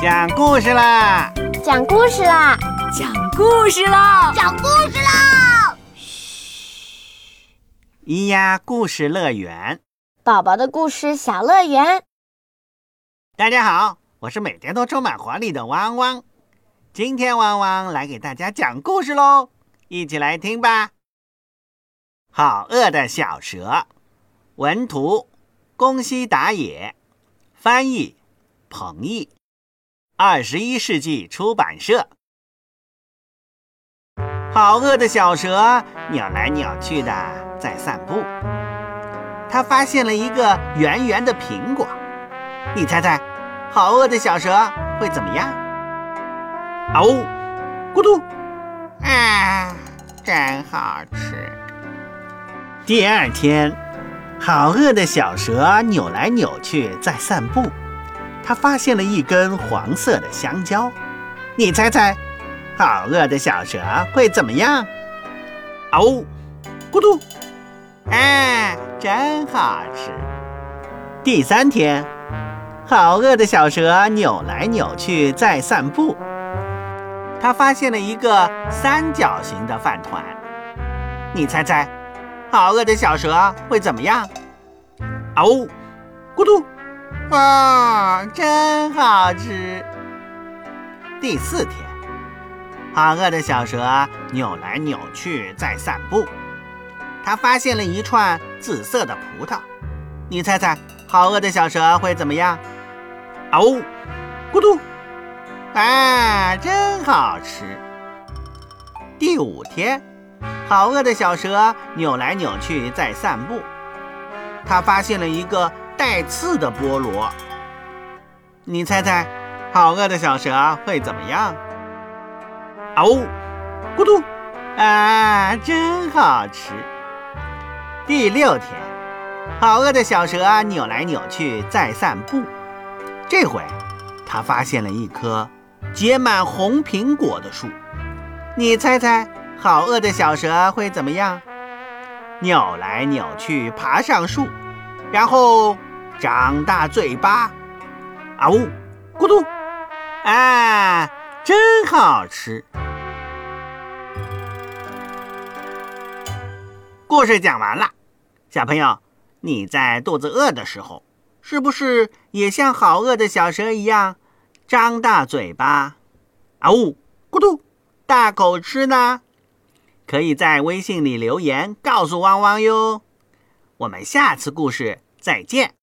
讲故事啦！讲故事啦！讲故事啦！讲故事啦！嘘，咿呀故事乐园，宝宝的故事小乐园。大家好，我是每天都充满活力的汪汪。今天汪汪来给大家讲故事喽，一起来听吧。好饿的小蛇，文图宫西达也，翻译彭毅。二十一世纪出版社。好饿的小蛇扭来扭去的在散步，它发现了一个圆圆的苹果。你猜猜，好饿的小蛇会怎么样？哦，咕嘟！啊，真好吃。第二天，好饿的小蛇扭来扭去在散步。他发现了一根黄色的香蕉，你猜猜，好饿的小蛇会怎么样？哦，咕嘟，啊，真好吃。第三天，好饿的小蛇扭来扭去在散步，他发现了一个三角形的饭团，你猜猜，好饿的小蛇会怎么样？哦，咕嘟。哇，真好吃！第四天，好饿的小蛇扭来扭去在散步，它发现了一串紫色的葡萄。你猜猜，好饿的小蛇会怎么样？哦，咕嘟！啊，真好吃！第五天，好饿的小蛇扭来扭去在散步，它发现了一个。带刺的菠萝，你猜猜，好饿的小蛇会怎么样？哦，咕嘟，啊，真好吃！第六天，好饿的小蛇扭来扭去在散步，这回它发现了一棵结满红苹果的树，你猜猜，好饿的小蛇会怎么样？扭来扭去爬上树，然后。张大嘴巴，啊呜，咕嘟，啊，真好吃！故事讲完了，小朋友，你在肚子饿的时候，是不是也像好饿的小蛇一样，张大嘴巴，啊呜，咕嘟，大口吃呢？可以在微信里留言告诉汪汪哟。我们下次故事再见。